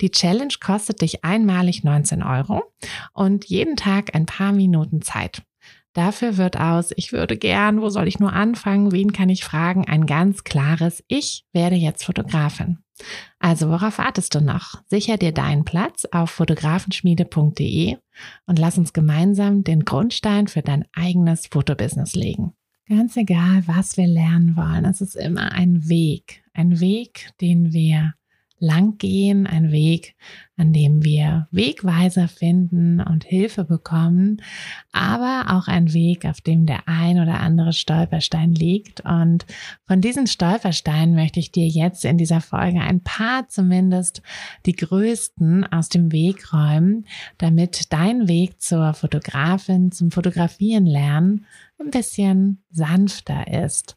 Die Challenge kostet dich einmalig 19 Euro und jeden Tag ein paar Minuten Zeit. Dafür wird aus, ich würde gern, wo soll ich nur anfangen, wen kann ich fragen, ein ganz klares, ich werde jetzt Fotografin. Also worauf wartest du noch? Sicher dir deinen Platz auf fotografenschmiede.de und lass uns gemeinsam den Grundstein für dein eigenes Fotobusiness legen. Ganz egal, was wir lernen wollen, es ist immer ein Weg, ein Weg, den wir lang gehen, ein Weg, an dem wir Wegweiser finden und Hilfe bekommen, aber auch ein Weg, auf dem der ein oder andere Stolperstein liegt. Und von diesen Stolpersteinen möchte ich dir jetzt in dieser Folge ein paar zumindest die größten aus dem Weg räumen, damit dein Weg zur Fotografin, zum Fotografieren lernen ein bisschen sanfter ist.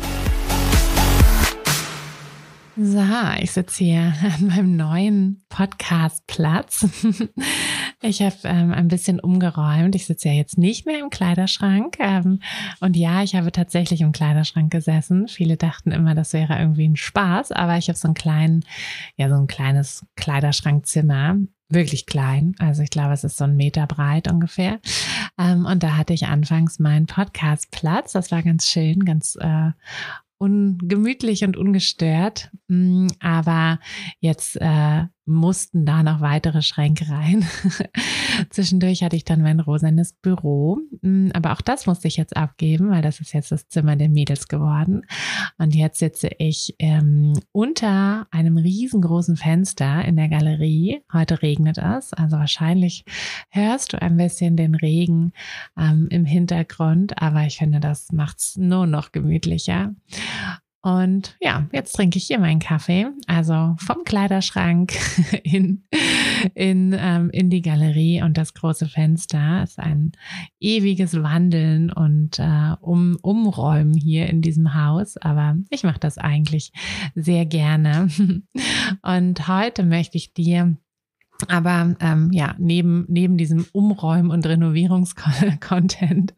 So, ich sitze hier an meinem neuen Podcast-Platz. Ich habe ähm, ein bisschen umgeräumt. Ich sitze ja jetzt nicht mehr im Kleiderschrank. Ähm, und ja, ich habe tatsächlich im Kleiderschrank gesessen. Viele dachten immer, das wäre irgendwie ein Spaß, aber ich habe so einen kleinen, ja, so ein kleines Kleiderschrankzimmer. Wirklich klein. Also ich glaube, es ist so ein Meter breit ungefähr. Ähm, und da hatte ich anfangs meinen Podcast-Platz. Das war ganz schön, ganz äh, ungemütlich und ungestört. Mm, aber jetzt äh, mussten da noch weitere Schränke rein. Zwischendurch hatte ich dann mein rosanes Büro. Mm, aber auch das musste ich jetzt abgeben, weil das ist jetzt das Zimmer der Mädels geworden. Und jetzt sitze ich ähm, unter einem riesengroßen Fenster in der Galerie. Heute regnet es, also wahrscheinlich hörst du ein bisschen den Regen ähm, im Hintergrund. Aber ich finde, das macht es nur noch gemütlicher. Und ja, jetzt trinke ich hier meinen Kaffee, also vom Kleiderschrank in, in, ähm, in die Galerie und das große Fenster ist ein ewiges Wandeln und äh, um, Umräumen hier in diesem Haus. Aber ich mache das eigentlich sehr gerne. Und heute möchte ich dir aber ähm, ja, neben, neben diesem Umräumen- und Renovierungskontent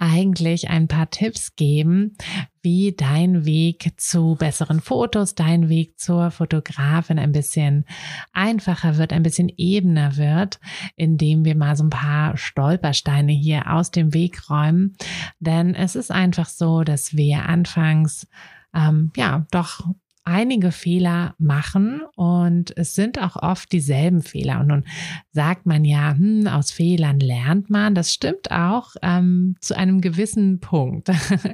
eigentlich ein paar Tipps geben, wie dein Weg zu besseren Fotos, dein Weg zur Fotografin ein bisschen einfacher wird, ein bisschen ebener wird, indem wir mal so ein paar Stolpersteine hier aus dem Weg räumen. Denn es ist einfach so, dass wir anfangs ähm, ja doch einige Fehler machen und es sind auch oft dieselben Fehler. Und nun sagt man ja, hm, aus Fehlern lernt man. Das stimmt auch ähm, zu einem gewissen Punkt.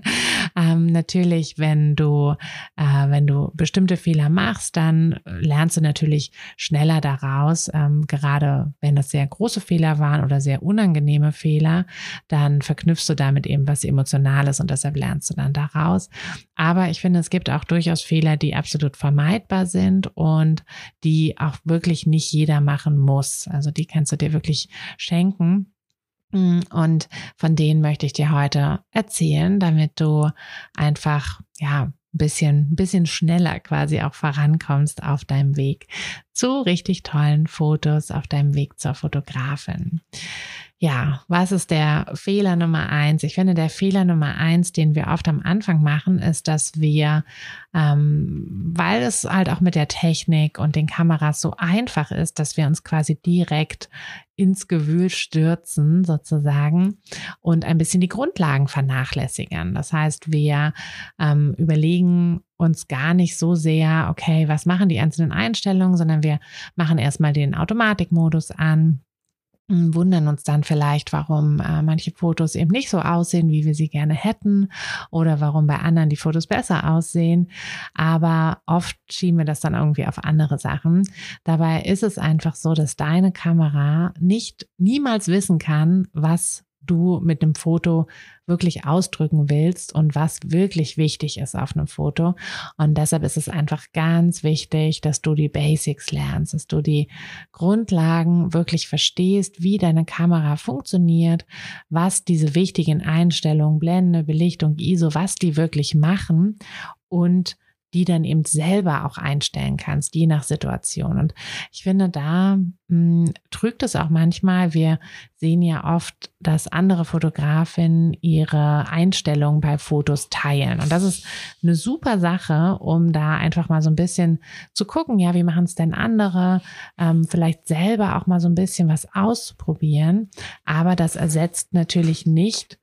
ähm, natürlich, wenn du, äh, wenn du bestimmte Fehler machst, dann lernst du natürlich schneller daraus. Ähm, gerade wenn das sehr große Fehler waren oder sehr unangenehme Fehler, dann verknüpfst du damit eben was Emotionales und deshalb lernst du dann daraus. Aber ich finde, es gibt auch durchaus Fehler, die absolut vermeidbar sind und die auch wirklich nicht jeder machen muss. Also die kannst du dir wirklich schenken. Und von denen möchte ich dir heute erzählen, damit du einfach, ja, ein bisschen, ein bisschen schneller quasi auch vorankommst auf deinem Weg zu richtig tollen Fotos, auf deinem Weg zur Fotografin. Ja, was ist der Fehler Nummer eins? Ich finde, der Fehler Nummer eins, den wir oft am Anfang machen, ist, dass wir, ähm, weil es halt auch mit der Technik und den Kameras so einfach ist, dass wir uns quasi direkt ins Gewühl stürzen sozusagen und ein bisschen die Grundlagen vernachlässigen. Das heißt, wir ähm, überlegen uns gar nicht so sehr, okay, was machen die einzelnen Einstellungen, sondern wir machen erstmal den Automatikmodus an wundern uns dann vielleicht, warum äh, manche Fotos eben nicht so aussehen, wie wir sie gerne hätten oder warum bei anderen die Fotos besser aussehen. Aber oft schieben wir das dann irgendwie auf andere Sachen. Dabei ist es einfach so, dass deine Kamera nicht niemals wissen kann, was du mit dem Foto wirklich ausdrücken willst und was wirklich wichtig ist auf einem Foto. Und deshalb ist es einfach ganz wichtig, dass du die Basics lernst, dass du die Grundlagen wirklich verstehst, wie deine Kamera funktioniert, was diese wichtigen Einstellungen, Blende, Belichtung, ISO, was die wirklich machen und die dann eben selber auch einstellen kannst, je nach Situation. Und ich finde, da mh, hm, trügt es auch manchmal. Wir sehen ja oft, dass andere Fotografinnen ihre Einstellungen bei Fotos teilen. Und das ist eine super Sache, um da einfach mal so ein bisschen zu gucken, ja, wie machen es denn andere? Ähm, vielleicht selber auch mal so ein bisschen was auszuprobieren. Aber das ersetzt natürlich nicht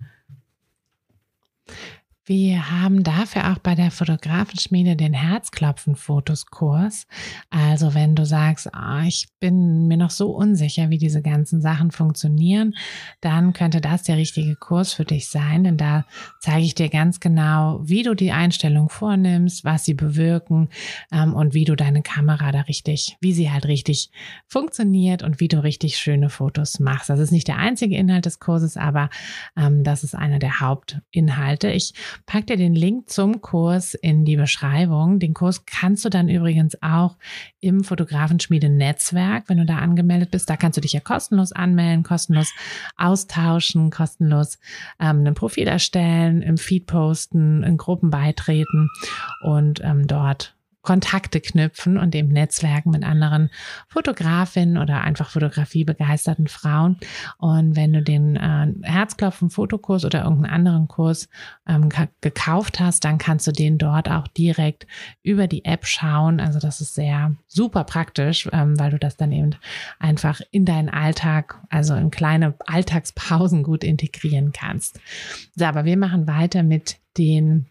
wir haben dafür auch bei der Fotografenschmiede den Herzklopfen-Fotoskurs. Also wenn du sagst, oh, ich bin mir noch so unsicher, wie diese ganzen Sachen funktionieren, dann könnte das der richtige Kurs für dich sein, denn da zeige ich dir ganz genau, wie du die Einstellung vornimmst, was sie bewirken ähm, und wie du deine Kamera da richtig, wie sie halt richtig funktioniert und wie du richtig schöne Fotos machst. Das ist nicht der einzige Inhalt des Kurses, aber ähm, das ist einer der Hauptinhalte. Ich pack dir den Link zum Kurs in die Beschreibung. Den Kurs kannst du dann übrigens auch im Fotografenschmiede-Netzwerk, wenn du da angemeldet bist. Da kannst du dich ja kostenlos anmelden, kostenlos austauschen, kostenlos ähm, ein Profil erstellen, im Feed posten, in Gruppen beitreten und ähm, dort Kontakte knüpfen und eben Netzwerken mit anderen Fotografinnen oder einfach fotografiebegeisterten Frauen. Und wenn du den äh, Herzklopfen-Fotokurs oder irgendeinen anderen Kurs ähm, gekauft hast, dann kannst du den dort auch direkt über die App schauen. Also das ist sehr super praktisch, ähm, weil du das dann eben einfach in deinen Alltag, also in kleine Alltagspausen gut integrieren kannst. So, aber wir machen weiter mit den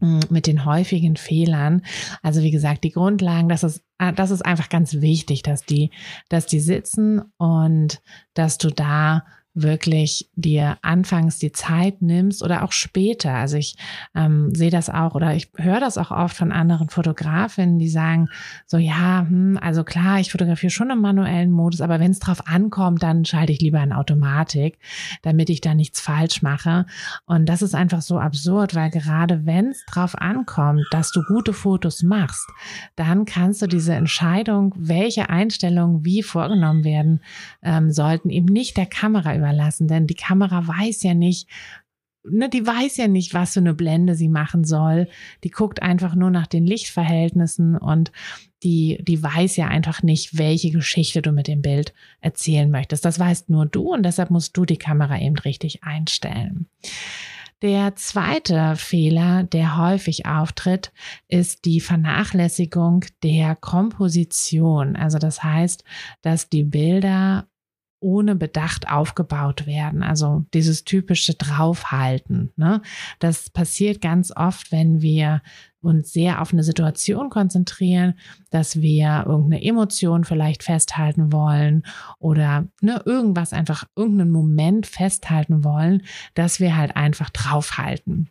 mit den häufigen Fehlern. Also wie gesagt, die Grundlagen, das ist, ah, das ist einfach ganz wichtig, dass die, dass die sitzen und dass du da wirklich dir anfangs die Zeit nimmst oder auch später. Also ich ähm, sehe das auch oder ich höre das auch oft von anderen Fotografinnen, die sagen so, ja, hm, also klar, ich fotografiere schon im manuellen Modus, aber wenn es drauf ankommt, dann schalte ich lieber in Automatik, damit ich da nichts falsch mache. Und das ist einfach so absurd, weil gerade wenn es drauf ankommt, dass du gute Fotos machst, dann kannst du diese Entscheidung, welche Einstellungen wie vorgenommen werden ähm, sollten, eben nicht der Kamera überlassen, denn die Kamera weiß ja nicht, ne, die weiß ja nicht, was für eine Blende sie machen soll. Die guckt einfach nur nach den Lichtverhältnissen und die, die weiß ja einfach nicht, welche Geschichte du mit dem Bild erzählen möchtest. Das weißt nur du und deshalb musst du die Kamera eben richtig einstellen. Der zweite Fehler, der häufig auftritt, ist die Vernachlässigung der Komposition. Also das heißt, dass die Bilder ohne Bedacht aufgebaut werden. Also dieses typische Draufhalten. Ne? Das passiert ganz oft, wenn wir uns sehr auf eine Situation konzentrieren, dass wir irgendeine Emotion vielleicht festhalten wollen oder ne, irgendwas einfach, irgendeinen Moment festhalten wollen, dass wir halt einfach draufhalten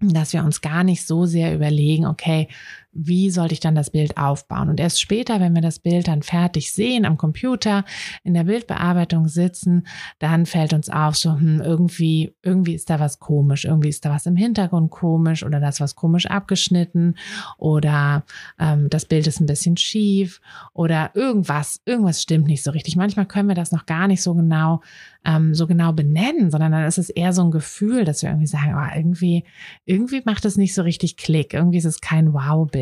dass wir uns gar nicht so sehr überlegen, okay, wie sollte ich dann das Bild aufbauen? Und erst später, wenn wir das Bild dann fertig sehen am Computer, in der Bildbearbeitung sitzen, dann fällt uns auf, so hm, irgendwie, irgendwie ist da was komisch, irgendwie ist da was im Hintergrund komisch oder das was komisch abgeschnitten oder ähm, das Bild ist ein bisschen schief oder irgendwas, irgendwas stimmt nicht so richtig. Manchmal können wir das noch gar nicht so genau ähm, so genau benennen, sondern dann ist es eher so ein Gefühl, dass wir irgendwie sagen, oh, irgendwie, irgendwie macht es nicht so richtig Klick, irgendwie ist es kein Wow-Bild,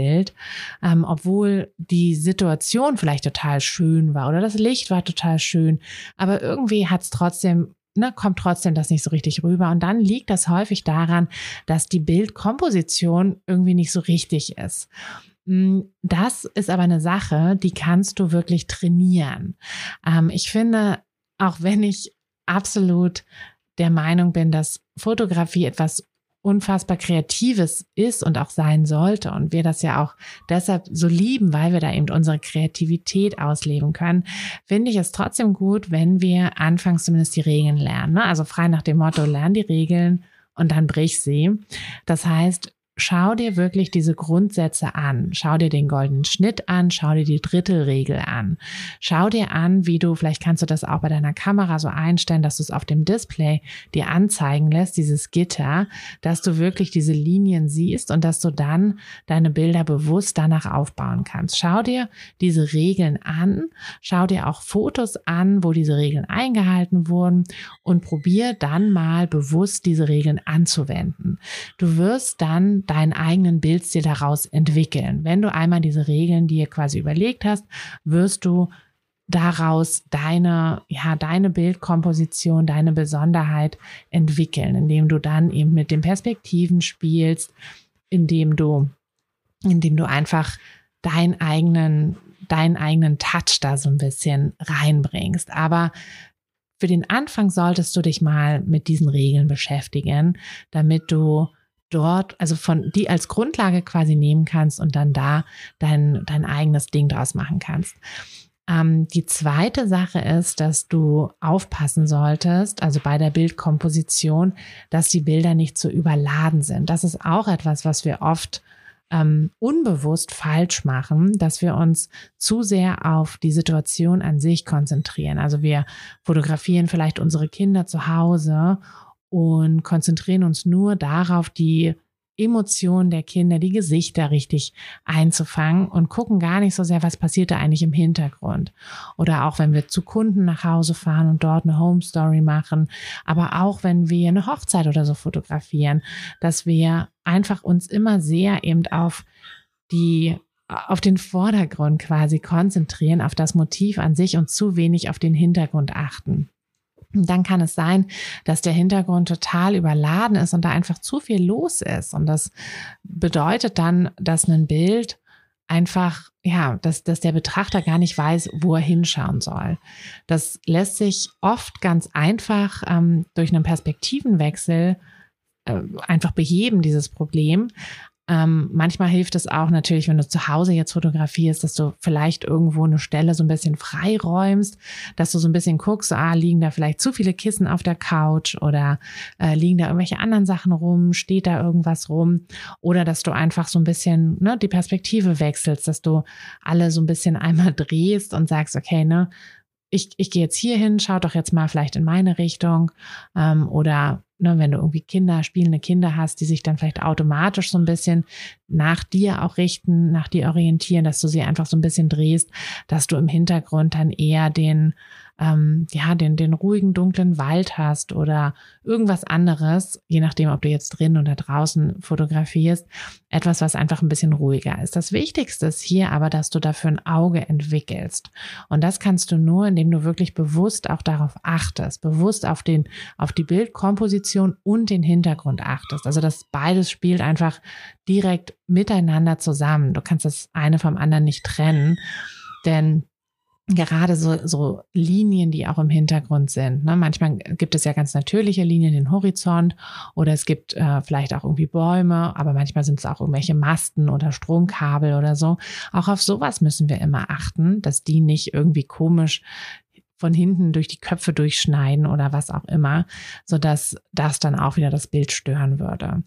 ähm, obwohl die Situation vielleicht total schön war oder das Licht war total schön, aber irgendwie hat es trotzdem Ne, kommt trotzdem das nicht so richtig rüber. Und dann liegt das häufig daran, dass die Bildkomposition irgendwie nicht so richtig ist. Mm, das ist aber eine Sache, die kannst du wirklich trainieren. Ähm, ich finde, auch wenn ich absolut der Meinung bin, dass Fotografie etwas unfassbar Kreatives ist und auch sein sollte und wir das ja auch deshalb so lieben, weil wir da eben unsere Kreativität ausleben können, finde ich es trotzdem gut, wenn wir anfangs zumindest die Regeln lernen. Ne? Also frei nach dem Motto, lern die Regeln und dann brich sie. Das heißt, schau dir wirklich diese Grundsätze an. Schau dir den goldenen Schnitt an, schau dir die Drittelregel an. Schau dir an, wie du, vielleicht kannst du das auch bei deiner Kamera so einstellen, dass du es auf dem Display dir anzeigen lässt, dieses Gitter, dass du wirklich diese Linien siehst und dass du dann deine Bilder bewusst danach aufbauen kannst. Schau dir diese Regeln an, schau dir auch Fotos an, wo diese Regeln eingehalten wurden und probier dann mal bewusst diese Regeln anzuwenden. Du wirst dann deinen eigenen Bildstil daraus entwickeln. Wenn du einmal diese Regeln dir quasi überlegt hast, wirst du daraus deine, ja, deine Bildkomposition, deine Besonderheit entwickeln, indem du dann eben mit den Perspektiven spielst, indem du, indem du einfach deinen eigenen, deinen eigenen Touch da so ein bisschen reinbringst. Aber für den Anfang solltest du dich mal mit diesen Regeln beschäftigen, damit du dort, also von die als Grundlage quasi nehmen kannst und dann da dein, dein eigenes Ding draus machen kannst. Ähm, die zweite Sache ist, dass du aufpassen solltest, also bei der Bildkomposition, dass die Bilder nicht zu überladen sind. Das ist auch etwas, was wir oft ähm, unbewusst falsch machen, dass wir uns zu sehr auf die Situation an sich konzentrieren. Also wir fotografieren vielleicht unsere Kinder zu Hause und konzentrieren uns nur darauf, die Emotionen der Kinder, die Gesichter richtig einzufangen und gucken gar nicht so sehr, was passiert da eigentlich im Hintergrund. Oder auch wenn wir zu Kunden nach Hause fahren und dort eine Home Story machen, aber auch wenn wir eine Hochzeit oder so fotografieren, dass wir einfach uns immer sehr eben auf die auf den Vordergrund quasi konzentrieren, auf das Motiv an sich und zu wenig auf den Hintergrund achten dann kann es sein, dass der Hintergrund total überladen ist und da einfach zu viel los ist. Und das bedeutet dann, dass ein Bild einfach, ja, dass, dass der Betrachter gar nicht weiß, wo er hinschauen soll. Das lässt sich oft ganz einfach ähm, durch einen Perspektivenwechsel äh, einfach beheben, dieses Problem. Ähm, manchmal hilft es auch natürlich, wenn du zu Hause jetzt fotografierst, dass du vielleicht irgendwo eine Stelle so ein bisschen freiräumst, dass du so ein bisschen guckst, ah, liegen da vielleicht zu viele Kissen auf der Couch oder äh, liegen da irgendwelche anderen Sachen rum, steht da irgendwas rum? Oder dass du einfach so ein bisschen ne, die Perspektive wechselst, dass du alle so ein bisschen einmal drehst und sagst, okay, ne, ich, ich gehe jetzt hier hin, schau doch jetzt mal vielleicht in meine Richtung. Ähm, oder ne, wenn du irgendwie Kinder, spielende Kinder hast, die sich dann vielleicht automatisch so ein bisschen nach dir auch richten, nach dir orientieren, dass du sie einfach so ein bisschen drehst, dass du im Hintergrund dann eher den ähm, ja, den, den ruhigen, dunklen Wald hast oder irgendwas anderes, je nachdem, ob du jetzt drin oder draußen fotografierst, etwas, was einfach ein bisschen ruhiger ist. Das Wichtigste ist hier aber, dass du dafür ein Auge entwickelst. Und das kannst du nur, indem du wirklich bewusst auch darauf achtest, bewusst auf den, auf die Bildkomposition und den Hintergrund achtest. Also das beides spielt einfach direkt miteinander zusammen. Du kannst das eine vom anderen nicht trennen, denn gerade so, so Linien, die auch im Hintergrund sind. Ne? Manchmal gibt es ja ganz natürliche Linien, den Horizont oder es gibt äh, vielleicht auch irgendwie Bäume, aber manchmal sind es auch irgendwelche Masten oder Stromkabel oder so. Auch auf sowas müssen wir immer achten, dass die nicht irgendwie komisch von hinten durch die Köpfe durchschneiden oder was auch immer, so dass das dann auch wieder das Bild stören würde.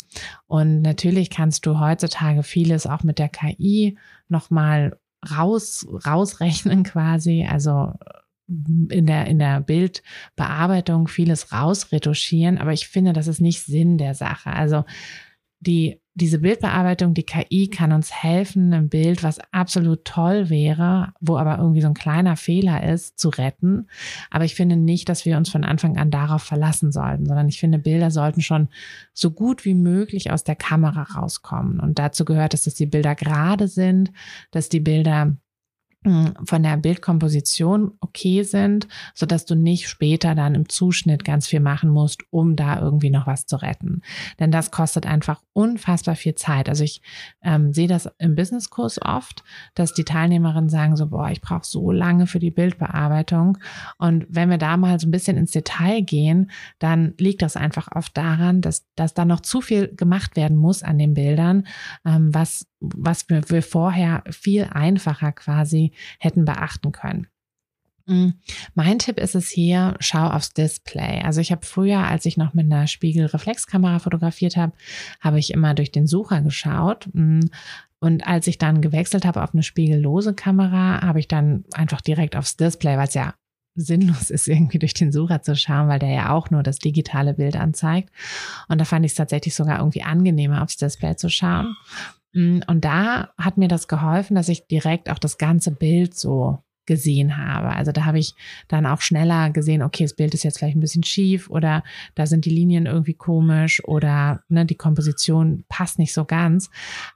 Und natürlich kannst du heutzutage vieles auch mit der KI nochmal raus, rausrechnen quasi, also in der, in der Bildbearbeitung vieles rausretuschieren, aber ich finde, das ist nicht Sinn der Sache. Also die, diese Bildbearbeitung, die KI kann uns helfen, ein Bild, was absolut toll wäre, wo aber irgendwie so ein kleiner Fehler ist, zu retten. Aber ich finde nicht, dass wir uns von Anfang an darauf verlassen sollten, sondern ich finde, Bilder sollten schon so gut wie möglich aus der Kamera rauskommen. Und dazu gehört es, dass die Bilder gerade sind, dass die Bilder von der Bildkomposition okay sind, so dass du nicht später dann im Zuschnitt ganz viel machen musst, um da irgendwie noch was zu retten. Denn das kostet einfach unfassbar viel Zeit. Also ich ähm, sehe das im Businesskurs oft, dass die Teilnehmerinnen sagen so, boah, ich brauche so lange für die Bildbearbeitung. Und wenn wir da mal so ein bisschen ins Detail gehen, dann liegt das einfach oft daran, dass, dass da noch zu viel gemacht werden muss an den Bildern, ähm, was was wir, wir vorher viel einfacher quasi hätten beachten können. Mm, mein Tipp ist es hier, schau aufs Display. Also ich habe früher, als ich noch mit einer Spiegelreflexkamera fotografiert habe, habe ich immer durch den Sucher geschaut. Mm, und als ich dann gewechselt habe auf eine spiegellose Kamera, habe ich dann einfach direkt aufs Display, weil es ja sinnlos ist, irgendwie durch den Sucher zu schauen, weil der ja auch nur das digitale Bild anzeigt. Und da fand ich es tatsächlich sogar irgendwie angenehmer, aufs Display zu schauen. Mm, und da hat mir das geholfen, dass ich direkt auch das ganze Bild so gesehen habe. Also da habe ich dann auch schneller gesehen, okay, das Bild ist jetzt vielleicht ein bisschen schief oder da sind die Linien irgendwie komisch oder ne, die Komposition passt nicht so ganz.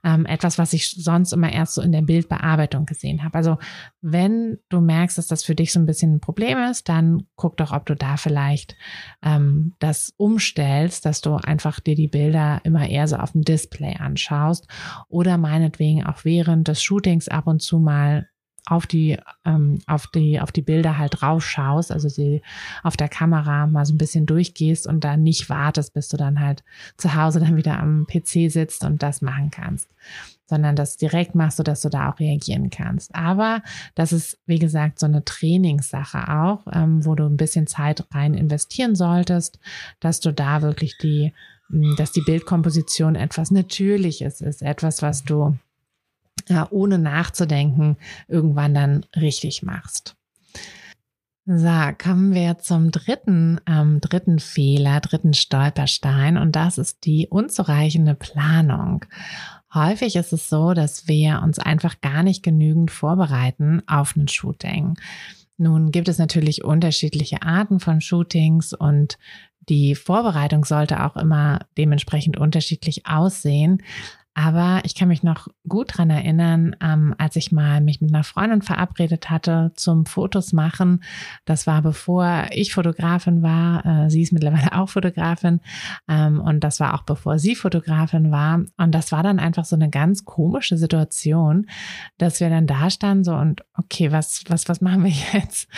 Ähm, etwas, was ich sonst immer erst so in der Bildbearbeitung gesehen habe. Also wenn du merkst, dass das für dich so ein bisschen ein Problem ist, dann guck doch, ob du da vielleicht ähm, das umstellst, dass du einfach dir die Bilder immer eher so auf dem Display anschaust oder meinetwegen auch während des Shootings ab und zu mal auf die, ähm, auf die, auf die Bilder halt rausschaust, also sie auf der Kamera mal so ein bisschen durchgehst und dann nicht wartest, bis du dann halt zu Hause dann wieder am PC sitzt und das machen kannst, sondern das direkt machst, sodass du da auch reagieren kannst. Aber das ist, wie gesagt, so eine Trainingssache auch, ähm, wo du ein bisschen Zeit rein investieren solltest, dass du da wirklich die, dass die Bildkomposition etwas Natürliches ist, etwas, was du ja, ohne nachzudenken irgendwann dann richtig machst. So, kommen wir zum dritten, ähm, dritten Fehler, dritten Stolperstein und das ist die unzureichende Planung. Häufig ist es so, dass wir uns einfach gar nicht genügend vorbereiten auf ein Shooting. Nun gibt es natürlich unterschiedliche Arten von Shootings und die Vorbereitung sollte auch immer dementsprechend unterschiedlich aussehen. Aber ich kann mich noch gut dran erinnern, ähm, als ich mal mich mit einer Freundin verabredet hatte zum Fotos machen. Das war bevor ich Fotografin war. Äh, sie ist mittlerweile auch Fotografin. Ähm, und das war auch bevor sie Fotografin war. Und das war dann einfach so eine ganz komische Situation, dass wir dann da standen so und okay, was, was, was machen wir jetzt?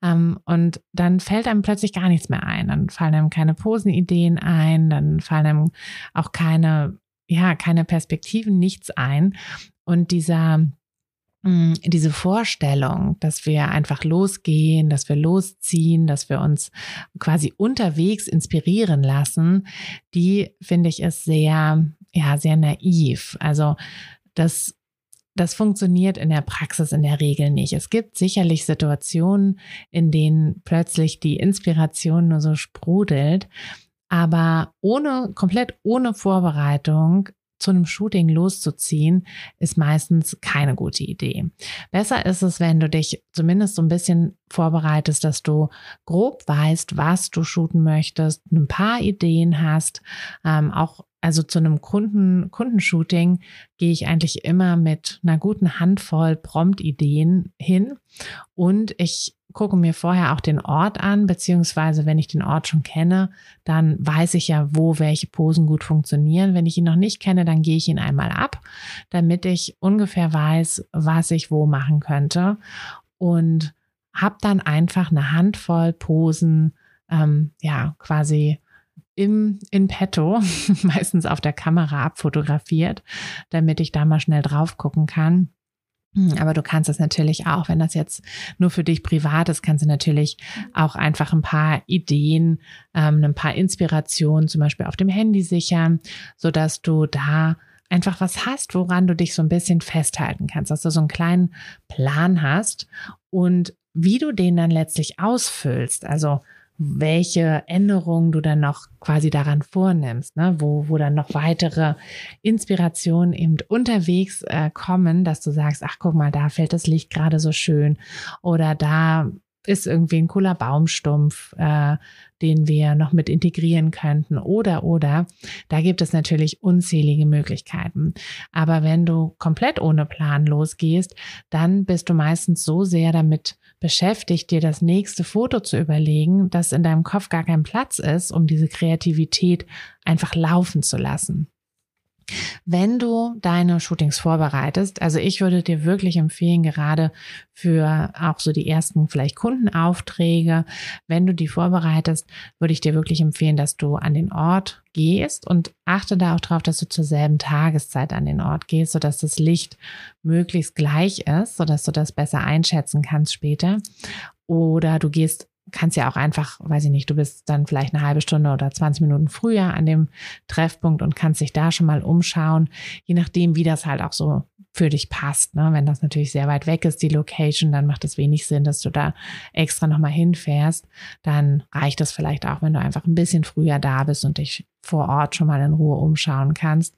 Ähm, und dann fällt einem plötzlich gar nichts mehr ein. Dann fallen einem keine Posenideen ein, dann fallen einem auch keine ja, keine Perspektiven, nichts ein. Und dieser, mm, diese Vorstellung, dass wir einfach losgehen, dass wir losziehen, dass wir uns quasi unterwegs inspirieren lassen, die finde ich ist sehr, ja, sehr naiv. Also das das funktioniert in der Praxis in der Regel nicht. Es gibt sicherlich Situationen, in denen plötzlich die Inspiration nur so sprudelt. Aber ohne, komplett ohne Vorbereitung zu einem Shooting loszuziehen, ist meistens keine gute Idee. Besser ist es, wenn du dich zumindest so ein bisschen vorbereitest, dass du grob weißt, was du shooten möchtest, ein paar Ideen hast. Ähm, auch also zu einem Kunden, Kundenshooting gehe ich eigentlich immer mit einer guten Handvoll Prompt-Ideen hin und ich gucke mir vorher auch den Ort an, beziehungsweise wenn ich den Ort schon kenne, dann weiß ich ja, wo welche Posen gut funktionieren. Wenn ich ihn noch nicht kenne, dann gehe ich ihn einmal ab, damit ich ungefähr weiß, was ich wo machen könnte und habe dann einfach eine Handvoll Posen, ähm, ja, quasi im, in petto, meistens auf der Kamera abfotografiert, damit ich da mal schnell drauf gucken kann aber du kannst es natürlich auch, wenn das jetzt nur für dich privat ist, kannst du natürlich auch einfach ein paar Ideen, ähm, ein paar Inspirationen zum Beispiel auf dem Handy sichern, so dass du da einfach was hast, woran du dich so ein bisschen festhalten kannst, dass du so einen kleinen Plan hast und wie du den dann letztlich ausfüllst. Also welche Änderungen du dann noch quasi daran vornimmst, ne? wo, wo dann noch weitere Inspirationen eben unterwegs äh, kommen, dass du sagst, ach guck mal, da fällt das Licht gerade so schön oder da ist irgendwie ein cooler Baumstumpf, äh, den wir noch mit integrieren könnten oder oder. Da gibt es natürlich unzählige Möglichkeiten. Aber wenn du komplett ohne Plan losgehst, dann bist du meistens so sehr damit beschäftigt, dir das nächste Foto zu überlegen, dass in deinem Kopf gar kein Platz ist, um diese Kreativität einfach laufen zu lassen. Wenn du deine Shootings vorbereitest, also ich würde dir wirklich empfehlen, gerade für auch so die ersten vielleicht Kundenaufträge, wenn du die vorbereitest, würde ich dir wirklich empfehlen, dass du an den Ort gehst und achte da auch darauf, dass du zur selben Tageszeit an den Ort gehst, sodass das Licht möglichst gleich ist, sodass du das besser einschätzen kannst später. Oder du gehst kannst ja auch einfach, weiß ich nicht, du bist dann vielleicht eine halbe Stunde oder 20 Minuten früher an dem Treffpunkt und kannst dich da schon mal umschauen, je nachdem, wie das halt auch so für dich passt. Ne? Wenn das natürlich sehr weit weg ist, die Location, dann macht es wenig Sinn, dass du da extra nochmal hinfährst. Dann reicht es vielleicht auch, wenn du einfach ein bisschen früher da bist und dich vor Ort schon mal in Ruhe umschauen kannst.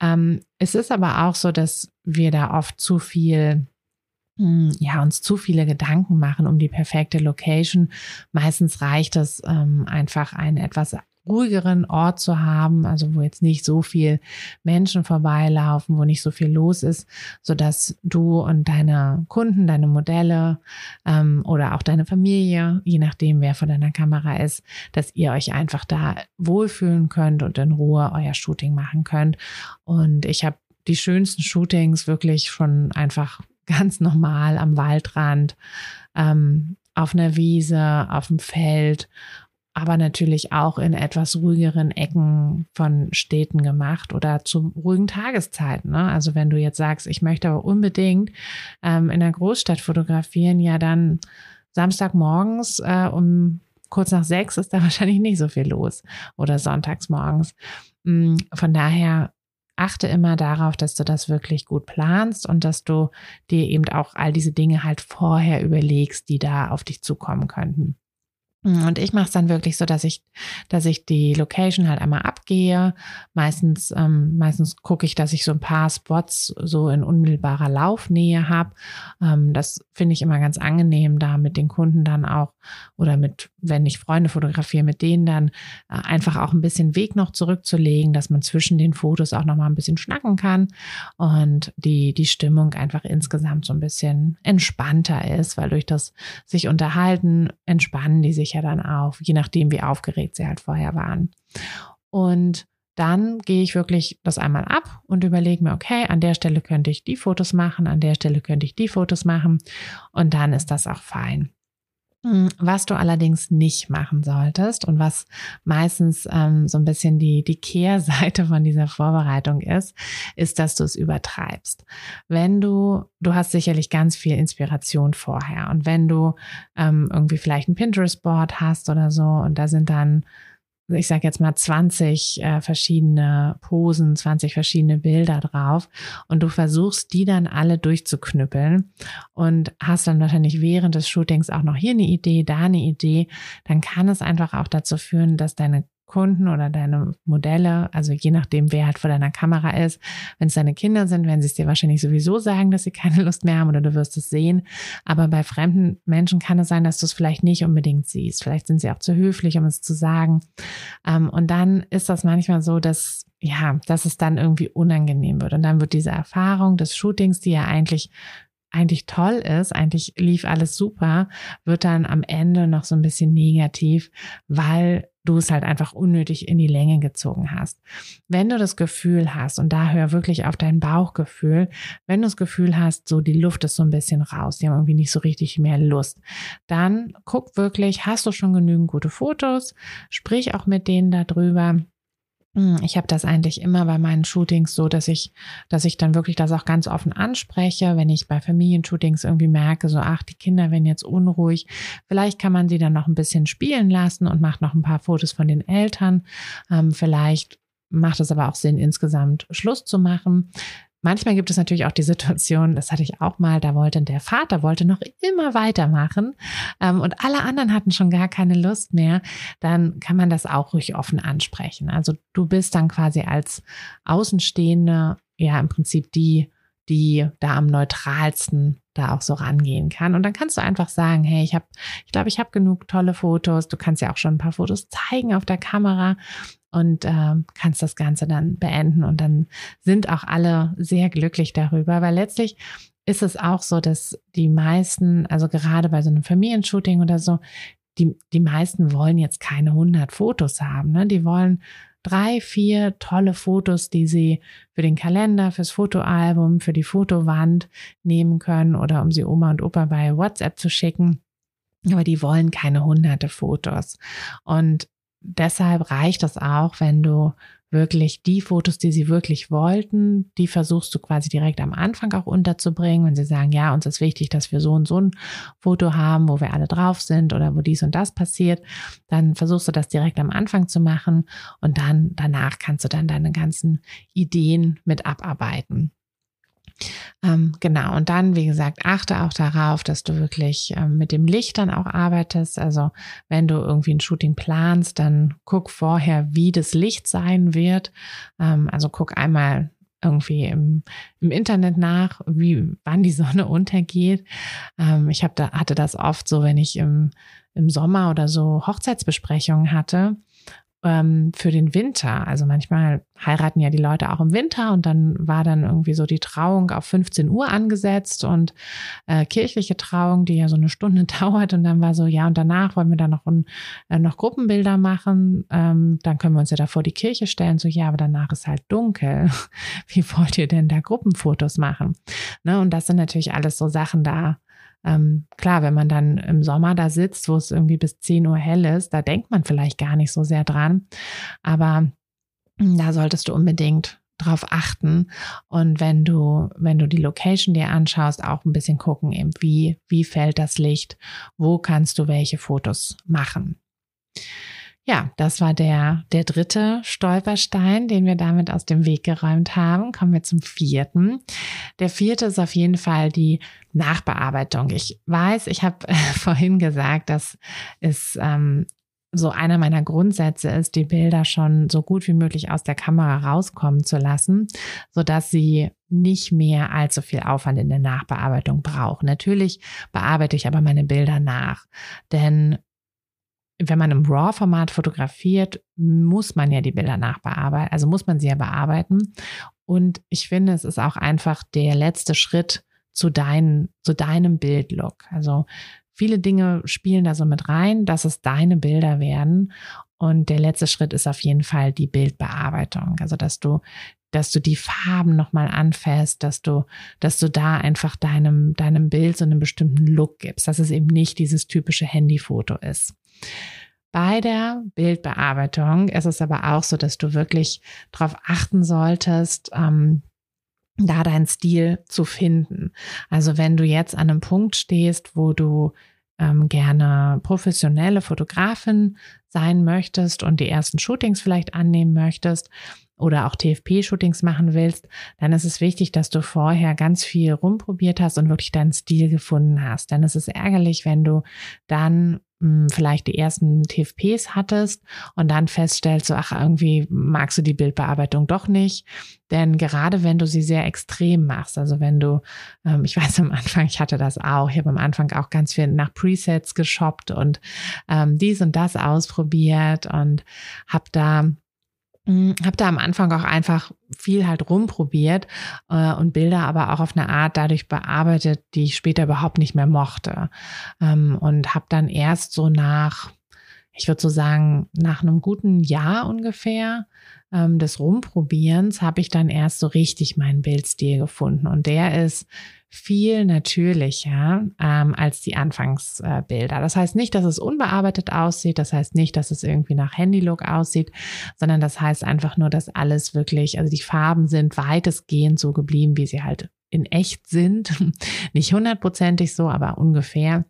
Ähm, es ist aber auch so, dass wir da oft zu viel ja, uns zu viele Gedanken machen um die perfekte Location. Meistens reicht es ähm, einfach, einen etwas ruhigeren Ort zu haben, also wo jetzt nicht so viel Menschen vorbeilaufen, wo nicht so viel los ist, so dass du und deine Kunden, deine Modelle ähm, oder auch deine Familie, je nachdem wer vor deiner Kamera ist, dass ihr euch einfach da wohlfühlen könnt und in Ruhe euer Shooting machen könnt. Und ich habe die schönsten Shootings wirklich schon einfach ganz normal am Waldrand, ähm, auf einer Wiese, auf dem Feld, aber natürlich auch in etwas ruhigeren Ecken von Städten gemacht oder zu ruhigen Tageszeiten. Ne? Also wenn du jetzt sagst, ich möchte aber unbedingt ähm, in der Großstadt fotografieren, ja dann Samstagmorgens äh, um kurz nach sechs ist da wahrscheinlich nicht so viel los oder sonntags morgens. Mm, von daher achte immer darauf, dass du das wirklich gut planst und dass du dir eben auch all diese Dinge halt vorher überlegst, die da auf dich zukommen könnten. Und ich mache es dann wirklich so, dass ich, dass ich die Location halt einmal abgehe. Meistens, ähm, meistens gucke ich, dass ich so ein paar Spots so in unmittelbarer Laufnähe habe. Ähm, das finde ich immer ganz angenehm, da mit den Kunden dann auch oder mit, wenn ich Freunde fotografiere, mit denen dann äh, einfach auch ein bisschen Weg noch zurückzulegen, dass man zwischen den Fotos auch noch mal ein bisschen schnacken kann und die die Stimmung einfach insgesamt so ein bisschen entspannter ist, weil durch das sich unterhalten entspannen die sich sich ja dann auf, je nachdem, wie aufgeregt sie halt vorher waren. Und dann gehe ich wirklich das einmal ab und überlege mir, okay, an der Stelle könnte ich die Fotos machen, an der Stelle könnte ich die Fotos machen und dann ist das auch fein. Hm, was du allerdings nicht machen solltest und was meistens ähm, so ein bisschen die, die Kehrseite von dieser Vorbereitung ist, ist, dass du es übertreibst. Wenn du, du hast sicherlich ganz viel Inspiration vorher und wenn du ähm, irgendwie vielleicht ein Pinterest-Board hast oder so und da sind dann ich sage jetzt mal 20 äh, verschiedene Posen, 20 verschiedene Bilder drauf. Und du versuchst die dann alle durchzuknüppeln und hast dann wahrscheinlich während des Shootings auch noch hier eine Idee, da eine Idee, dann kann es einfach auch dazu führen, dass deine Kunden oder deine Modelle, also je nachdem, wer halt vor deiner Kamera ist. Wenn es deine Kinder sind, werden sie es dir wahrscheinlich sowieso sagen, dass sie keine Lust mehr haben oder du wirst es sehen. Aber bei fremden Menschen kann es sein, dass du es vielleicht nicht unbedingt siehst. Vielleicht sind sie auch zu höflich, um es zu sagen. Ähm, und dann ist das manchmal so, dass ja, dass es dann irgendwie unangenehm wird. Und dann wird diese Erfahrung des Shootings, die ja eigentlich eigentlich toll ist, eigentlich lief alles super, wird dann am Ende noch so ein bisschen negativ, weil du es halt einfach unnötig in die Länge gezogen hast. Wenn du das Gefühl hast, und da hör wirklich auf dein Bauchgefühl, wenn du das Gefühl hast, so die Luft ist so ein bisschen raus, die haben irgendwie nicht so richtig mehr Lust, dann guck wirklich, hast du schon genügend gute Fotos, sprich auch mit denen darüber ich habe das eigentlich immer bei meinen Shootings so, dass ich, dass ich dann wirklich das auch ganz offen anspreche, wenn ich bei Familienshootings irgendwie merke, so, ach, die Kinder werden jetzt unruhig. Vielleicht kann man sie dann noch ein bisschen spielen lassen und macht noch ein paar Fotos von den Eltern. Ähm, vielleicht macht es aber auch Sinn, insgesamt Schluss zu machen. Manchmal gibt es natürlich auch die Situation, das hatte ich auch mal, da wollte der Vater wollte noch immer weitermachen ähm, und alle anderen hatten schon gar keine Lust mehr. Dann kann man das auch ruhig offen ansprechen. Also du bist dann quasi als Außenstehende ja im Prinzip die, die da am neutralsten da auch so rangehen kann. Und dann kannst du einfach sagen, hey, ich habe, ich glaube, ich habe genug tolle Fotos. Du kannst ja auch schon ein paar Fotos zeigen auf der Kamera und äh, kannst das Ganze dann beenden. Und dann sind auch alle sehr glücklich darüber, weil letztlich ist es auch so, dass die meisten, also gerade bei so einem Familienshooting oder so, die, die meisten wollen jetzt keine 100 Fotos haben. Ne? Die wollen drei, vier tolle Fotos, die sie für den Kalender, fürs Fotoalbum, für die Fotowand nehmen können oder um sie Oma und Opa bei WhatsApp zu schicken. Aber die wollen keine hunderte Fotos. Und deshalb reicht es auch, wenn du wirklich die Fotos, die sie wirklich wollten, die versuchst du quasi direkt am Anfang auch unterzubringen. Wenn sie sagen, ja, uns ist wichtig, dass wir so und so ein Foto haben, wo wir alle drauf sind oder wo dies und das passiert, dann versuchst du das direkt am Anfang zu machen und dann danach kannst du dann deine ganzen Ideen mit abarbeiten. Ähm, genau, und dann, wie gesagt, achte auch darauf, dass du wirklich ähm, mit dem Licht dann auch arbeitest. Also wenn du irgendwie ein Shooting planst, dann guck vorher, wie das Licht sein wird. Ähm, also guck einmal irgendwie im, im Internet nach, wie wann die Sonne untergeht. Ähm, ich hab da, hatte das oft so, wenn ich im, im Sommer oder so Hochzeitsbesprechungen hatte ähm, für den Winter. Also manchmal heiraten ja die Leute auch im Winter und dann war dann irgendwie so die Trauung auf 15 Uhr angesetzt und äh, kirchliche Trauung, die ja so eine Stunde dauert und dann war so, ja und danach wollen wir dann noch, ein, äh, noch Gruppenbilder machen, ähm, dann können wir uns ja da vor die Kirche stellen, so ja, aber danach ist halt dunkel. Wie wollt ihr denn da Gruppenfotos machen? Ne? Und das sind natürlich alles so Sachen da, ähm, klar, wenn man dann im Sommer da sitzt, wo es irgendwie bis 10 Uhr hell ist, da denkt man vielleicht gar nicht so sehr dran. Aber da solltest du unbedingt drauf achten und wenn du wenn du die Location dir anschaust auch ein bisschen gucken eben wie wie fällt das Licht wo kannst du welche Fotos machen ja, das war der, der dritte Stolperstein, den wir damit aus dem Weg geräumt haben. Kommen wir zum vierten. Der vierte ist auf jeden Fall die Nachbearbeitung. Ich weiß, ich habe vorhin gesagt, dass es ähm, so einer meiner Grundsätze ist, die Bilder schon so gut wie möglich aus der Kamera rauskommen zu lassen, so dass sie nicht mehr allzu viel Aufwand in der Nachbearbeitung brauchen. Natürlich bearbeite ich aber meine Bilder nach, denn wenn man im RAW-Format fotografiert, muss man ja die Bilder nachbearbeiten, also muss man sie ja bearbeiten. Und ich finde, es ist auch einfach der letzte Schritt zu, dein, zu deinem Bildlook. Also viele Dinge spielen da so mit rein, dass es deine Bilder werden. Und der letzte Schritt ist auf jeden Fall die Bildbearbeitung. Also, dass du, dass du die Farben nochmal anfäst, dass du, dass du da einfach deinem, deinem Bild so einen bestimmten Look gibst, dass es eben nicht dieses typische Handyfoto ist. Bei der Bildbearbeitung ist es aber auch so, dass du wirklich darauf achten solltest, ähm, da deinen Stil zu finden. Also wenn du jetzt an einem Punkt stehst, wo du ähm, gerne professionelle Fotografin sein möchtest und die ersten Shootings vielleicht annehmen möchtest oder auch TFP-Shootings machen willst, dann ist es wichtig, dass du vorher ganz viel rumprobiert hast und wirklich deinen Stil gefunden hast. Denn es ist ärgerlich, wenn du dann vielleicht die ersten TFPs hattest und dann feststellst, so, ach, irgendwie magst du die Bildbearbeitung doch nicht. Denn gerade wenn du sie sehr extrem machst, also wenn du, ähm, ich weiß am Anfang, ich hatte das auch, ich habe am Anfang auch ganz viel nach Presets geshoppt und ähm, dies und das ausprobiert und habe da hm, habe da am Anfang auch einfach viel halt rumprobiert äh, und Bilder aber auch auf eine Art dadurch bearbeitet, die ich später überhaupt nicht mehr mochte. Ähm, und habe dann erst so nach ich würde so sagen, nach einem guten Jahr ungefähr ähm, des Rumprobierens habe ich dann erst so richtig meinen Bildstil gefunden. Und der ist viel natürlicher ähm, als die Anfangsbilder. Das heißt nicht, dass es unbearbeitet aussieht, das heißt nicht, dass es irgendwie nach Handylook aussieht, sondern das heißt einfach nur, dass alles wirklich, also die Farben sind weitestgehend so geblieben, wie sie halt in echt sind. Nicht hundertprozentig so, aber ungefähr.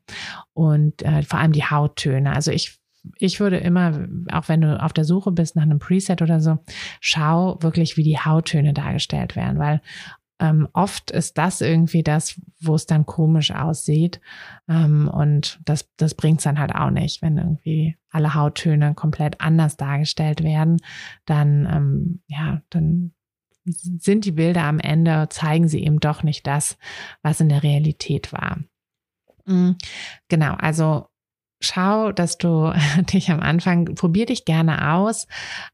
Und äh, vor allem die Hauttöne. Also ich ich würde immer, auch wenn du auf der Suche bist nach einem Preset oder so, schau wirklich, wie die Hauttöne dargestellt werden, weil ähm, oft ist das irgendwie das, wo es dann komisch aussieht. Ähm, und das, das bringt es dann halt auch nicht, wenn irgendwie alle Hauttöne komplett anders dargestellt werden, dann, ähm, ja, dann sind die Bilder am Ende, zeigen sie eben doch nicht das, was in der Realität war. Mm, genau, also schau, dass du dich am Anfang, probier dich gerne aus,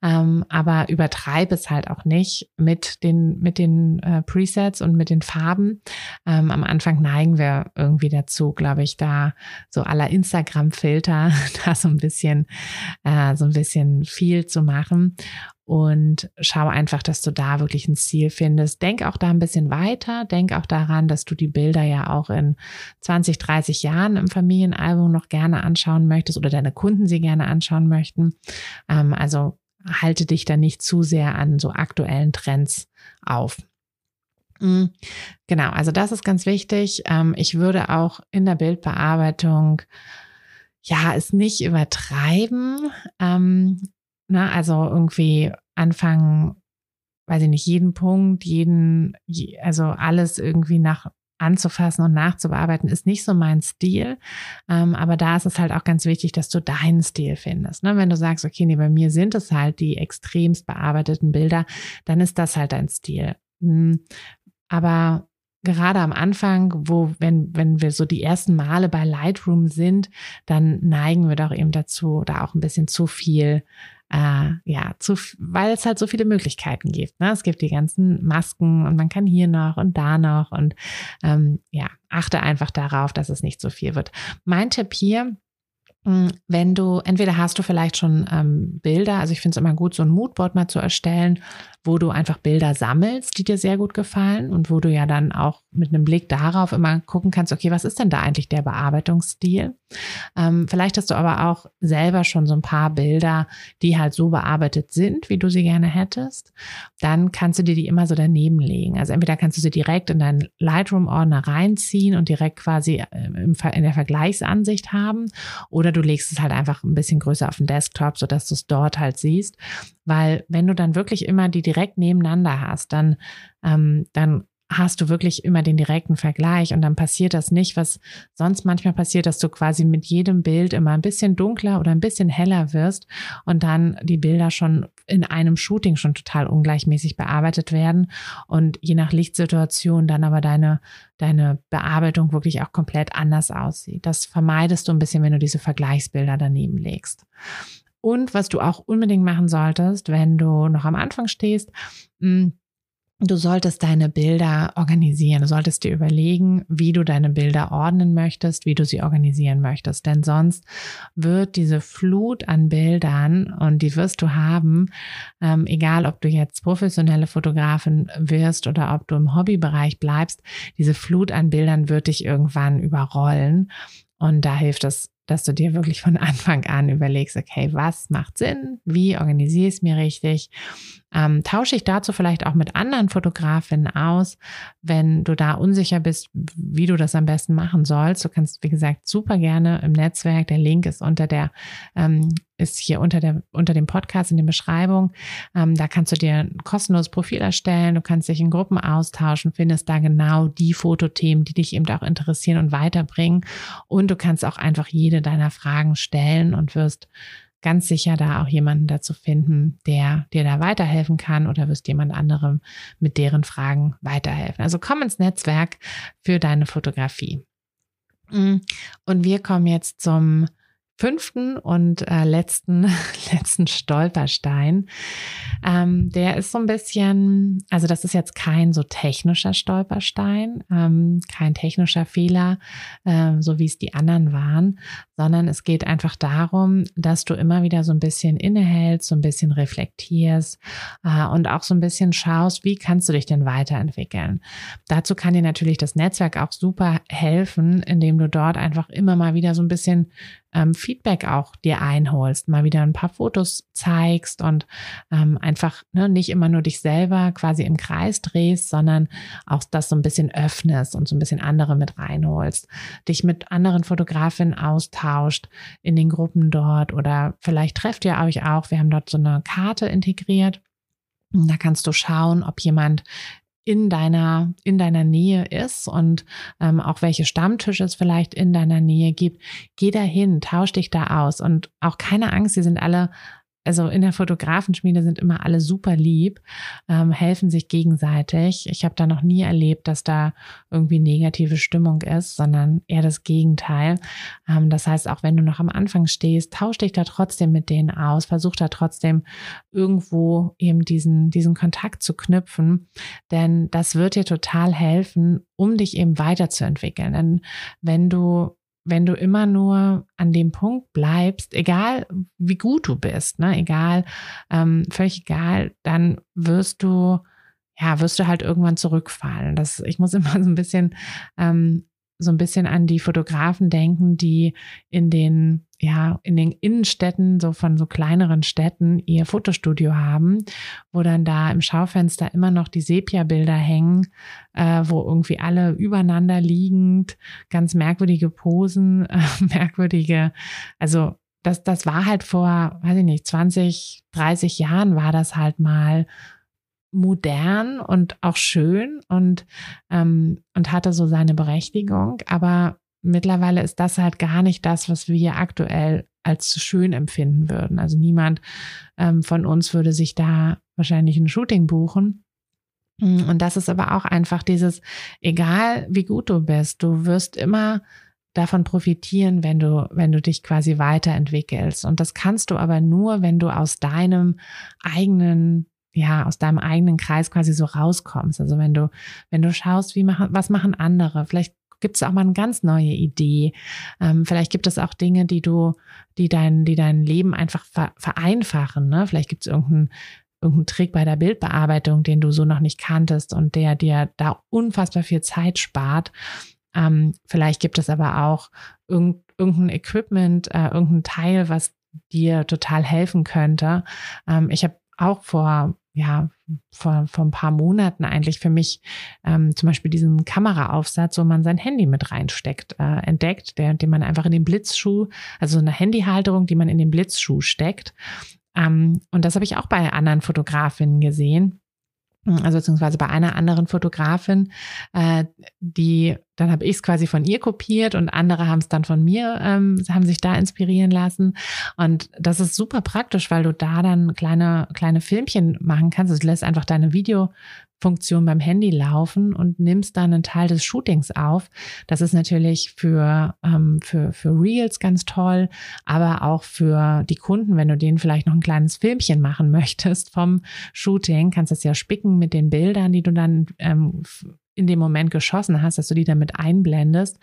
ähm, aber übertreib es halt auch nicht mit den, mit den äh, Presets und mit den Farben. Ähm, am Anfang neigen wir irgendwie dazu, glaube ich, da so aller Instagram-Filter, da so ein bisschen, äh, so ein bisschen viel zu machen und schau einfach, dass du da wirklich ein Ziel findest. Denk auch da ein bisschen weiter. Denk auch daran, dass du die Bilder ja auch in 20, 30 Jahren im Familienalbum noch gerne anschauen möchtest oder deine Kunden sie gerne anschauen möchten. Ähm, also halte dich da nicht zu sehr an so aktuellen Trends auf. Mhm. Genau, also das ist ganz wichtig. Ähm, ich würde auch in der Bildbearbeitung ja, es nicht übertreiben. Ähm, Ne? Also irgendwie anfangen, weiß ich nicht, jeden Punkt, jeden, also alles irgendwie nach anzufassen und nachzubearbeiten, ist nicht so mein Stil. Ähm, aber da ist es halt auch ganz wichtig, dass du deinen Stil findest. Ne? Wenn du sagst, okay, nee, bei mir sind es halt die extremst bearbeiteten Bilder, dann ist das halt dein Stil. Hm, aber gerade am Anfang, wo, wenn, wenn wir so die ersten Male bei Lightroom sind, dann neigen wir doch eben dazu, da auch ein bisschen zu viel äh, ja, zu, weil es halt so viele Möglichkeiten gibt. Ne? Es gibt die ganzen Masken und man kann hier noch und da noch und ähm, ja, achte einfach darauf, dass es nicht so viel wird. Mein Tipp hier, hm, wenn du, entweder hast du vielleicht schon ähm, Bilder, also ich finde es immer gut, so ein Moodboard mal zu erstellen, wo du einfach Bilder sammelst, die dir sehr gut gefallen und wo du ja dann auch mit einem Blick darauf immer gucken kannst, okay, was ist denn da eigentlich der Bearbeitungsstil? Ähm, vielleicht hast du aber auch selber schon so ein paar Bilder, die halt so bearbeitet sind, wie du sie gerne hättest. Dann kannst du dir die immer so daneben legen. Also entweder kannst du sie direkt in deinen Lightroom-Ordner reinziehen und direkt quasi äh, in der Vergleichsansicht haben oder du legst es halt einfach ein bisschen größer auf den Desktop, sodass du es dort halt siehst. Weil wenn du dann wirklich immer die direkt nebeneinander hast, dann, ähm, dann hast du wirklich immer den direkten Vergleich und dann passiert das nicht, was sonst manchmal passiert, dass du quasi mit jedem Bild immer ein bisschen dunkler oder ein bisschen heller wirst und dann die Bilder schon in einem Shooting schon total ungleichmäßig bearbeitet werden und je nach Lichtsituation dann aber deine, deine Bearbeitung wirklich auch komplett anders aussieht. Das vermeidest du ein bisschen, wenn du diese Vergleichsbilder daneben legst. Und was du auch unbedingt machen solltest, wenn du noch am Anfang stehst, mm, Du solltest deine Bilder organisieren. Du solltest dir überlegen, wie du deine Bilder ordnen möchtest, wie du sie organisieren möchtest. Denn sonst wird diese Flut an Bildern und die wirst du haben, ähm, egal ob du jetzt professionelle Fotografin wirst oder ob du im Hobbybereich bleibst, diese Flut an Bildern wird dich irgendwann überrollen. Und da hilft es dass du dir wirklich von Anfang an überlegst, okay, was macht Sinn? Wie organisiere ich es mir richtig? Ähm, tausche ich dazu vielleicht auch mit anderen Fotografinnen aus, wenn du da unsicher bist, wie du das am besten machen sollst. Du kannst, wie gesagt, super gerne im Netzwerk, der Link ist unter der ähm, ist hier unter, der, unter dem Podcast in der Beschreibung. Ähm, da kannst du dir ein kostenloses Profil erstellen, du kannst dich in Gruppen austauschen, findest da genau die Fotothemen, die dich eben auch interessieren und weiterbringen. Und du kannst auch einfach jede deiner Fragen stellen und wirst ganz sicher da auch jemanden dazu finden, der dir da weiterhelfen kann oder wirst jemand anderem mit deren Fragen weiterhelfen. Also komm ins Netzwerk für deine Fotografie. Mm, und wir kommen jetzt zum fünften und äh, letzten, letzten Stolperstein. Ähm, der ist so ein bisschen, also das ist jetzt kein so technischer Stolperstein, ähm, kein technischer Fehler, äh, so wie es die anderen waren, sondern es geht einfach darum, dass du immer wieder so ein bisschen innehältst, so ein bisschen reflektierst äh, und auch so ein bisschen schaust, wie kannst du dich denn weiterentwickeln. Dazu kann dir natürlich das Netzwerk auch super helfen, indem du dort einfach immer mal wieder so ein bisschen ähm, Feedback auch dir einholst, mal wieder ein paar Fotos zeigst und ähm, einfach ne, nicht immer nur dich selber quasi im Kreis drehst, sondern auch das so ein bisschen öffnest und so ein bisschen andere mit reinholst, dich mit anderen Fotografinnen austauscht in den Gruppen dort oder vielleicht trefft ihr euch auch. Wir haben dort so eine Karte integriert. Da kannst du schauen, ob jemand in deiner, in deiner Nähe ist und ähm, auch welche Stammtische es vielleicht in deiner Nähe gibt. Geh dahin, tausch dich da aus und auch keine Angst, sie sind alle also in der Fotografenschmiede sind immer alle super lieb, ähm, helfen sich gegenseitig. Ich habe da noch nie erlebt, dass da irgendwie negative Stimmung ist, sondern eher das Gegenteil. Ähm, das heißt, auch wenn du noch am Anfang stehst, tausch dich da trotzdem mit denen aus, versuch da trotzdem irgendwo eben diesen, diesen Kontakt zu knüpfen, denn das wird dir total helfen, um dich eben weiterzuentwickeln. Denn wenn du wenn du immer nur an dem Punkt bleibst, egal wie gut du bist, ne, egal, ähm, völlig egal, dann wirst du, ja, wirst du halt irgendwann zurückfallen. Das, ich muss immer so ein bisschen ähm, so ein bisschen an die Fotografen denken, die in den, ja, in den Innenstädten, so von so kleineren Städten, ihr Fotostudio haben, wo dann da im Schaufenster immer noch die Sepia-Bilder hängen, äh, wo irgendwie alle übereinander liegend, ganz merkwürdige Posen, äh, merkwürdige, also das, das war halt vor, weiß ich nicht, 20, 30 Jahren war das halt mal modern und auch schön und, ähm, und hatte so seine Berechtigung. Aber mittlerweile ist das halt gar nicht das, was wir aktuell als schön empfinden würden. Also niemand ähm, von uns würde sich da wahrscheinlich ein Shooting buchen. Und das ist aber auch einfach dieses, egal wie gut du bist, du wirst immer davon profitieren, wenn du, wenn du dich quasi weiterentwickelst. Und das kannst du aber nur, wenn du aus deinem eigenen ja, aus deinem eigenen Kreis quasi so rauskommst. Also wenn du, wenn du schaust, wie machen, was machen andere, vielleicht gibt es auch mal eine ganz neue Idee. Ähm, vielleicht gibt es auch Dinge, die du, die dein, die dein Leben einfach vereinfachen. Ne? Vielleicht gibt es irgendeinen irgendeinen Trick bei der Bildbearbeitung, den du so noch nicht kanntest und der dir da unfassbar viel Zeit spart. Ähm, vielleicht gibt es aber auch irgend, irgendein Equipment, äh, irgendein Teil, was dir total helfen könnte. Ähm, ich habe auch vor ja, vor, vor ein paar Monaten eigentlich für mich ähm, zum Beispiel diesen Kameraaufsatz, wo man sein Handy mit reinsteckt, äh, entdeckt, der, den man einfach in den Blitzschuh, also eine Handyhalterung, die man in den Blitzschuh steckt. Ähm, und das habe ich auch bei anderen Fotografinnen gesehen also beziehungsweise bei einer anderen Fotografin, äh, die, dann habe ich es quasi von ihr kopiert und andere haben es dann von mir, ähm, haben sich da inspirieren lassen. Und das ist super praktisch, weil du da dann kleine, kleine Filmchen machen kannst. Du lässt einfach deine Video, Funktion beim Handy laufen und nimmst dann einen Teil des Shootings auf. Das ist natürlich für, ähm, für, für Reels ganz toll, aber auch für die Kunden, wenn du denen vielleicht noch ein kleines Filmchen machen möchtest vom Shooting, kannst du es ja spicken mit den Bildern, die du dann ähm, in dem Moment geschossen hast, dass du die damit einblendest.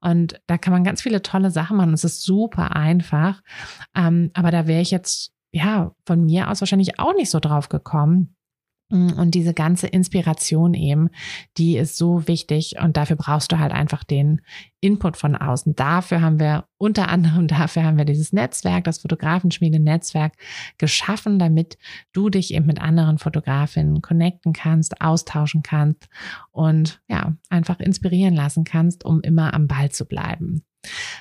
Und da kann man ganz viele tolle Sachen machen. Es ist super einfach. Ähm, aber da wäre ich jetzt ja von mir aus wahrscheinlich auch nicht so drauf gekommen Mm, und diese ganze Inspiration eben, die ist so wichtig und dafür brauchst du halt einfach den Input von außen. Dafür haben wir unter anderem, dafür haben wir dieses Netzwerk, das Fotografenschmiede-Netzwerk geschaffen, damit du dich eben mit anderen Fotografinnen connecten kannst, austauschen kannst und ja, einfach inspirieren lassen kannst, um immer am Ball zu bleiben.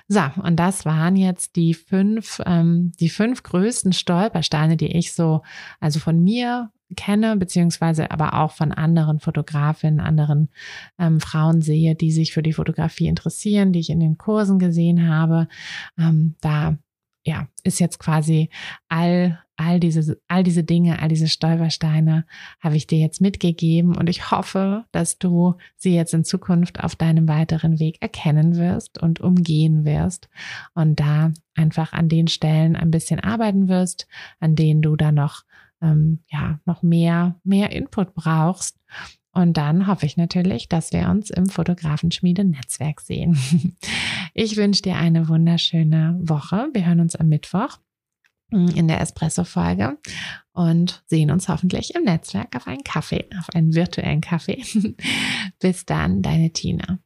So, und das waren jetzt die fünf, ähm, die fünf größten Stolpersteine, die ich so, also von mir kenne, beziehungsweise aber auch von anderen Fotografinnen, anderen ähm, Frauen sehe, die sich für die Fotografie interessieren, die ich in den Kursen gesehen habe. Ähm, da ja, ist jetzt quasi all, all diese, all diese Dinge, all diese Stolpersteine habe ich dir jetzt mitgegeben und ich hoffe, dass du sie jetzt in Zukunft auf deinem weiteren Weg erkennen wirst und umgehen wirst und da einfach an den Stellen ein bisschen arbeiten wirst, an denen du da noch, ähm, ja, noch mehr, mehr Input brauchst und dann hoffe ich natürlich, dass wir uns im Fotografenschmiede-Netzwerk sehen. Ich wünsche dir eine wunderschöne Woche. Wir hören uns am Mittwoch in der Espresso-Folge und sehen uns hoffentlich im Netzwerk auf einen Kaffee, auf einen virtuellen Kaffee. Bis dann, deine Tina.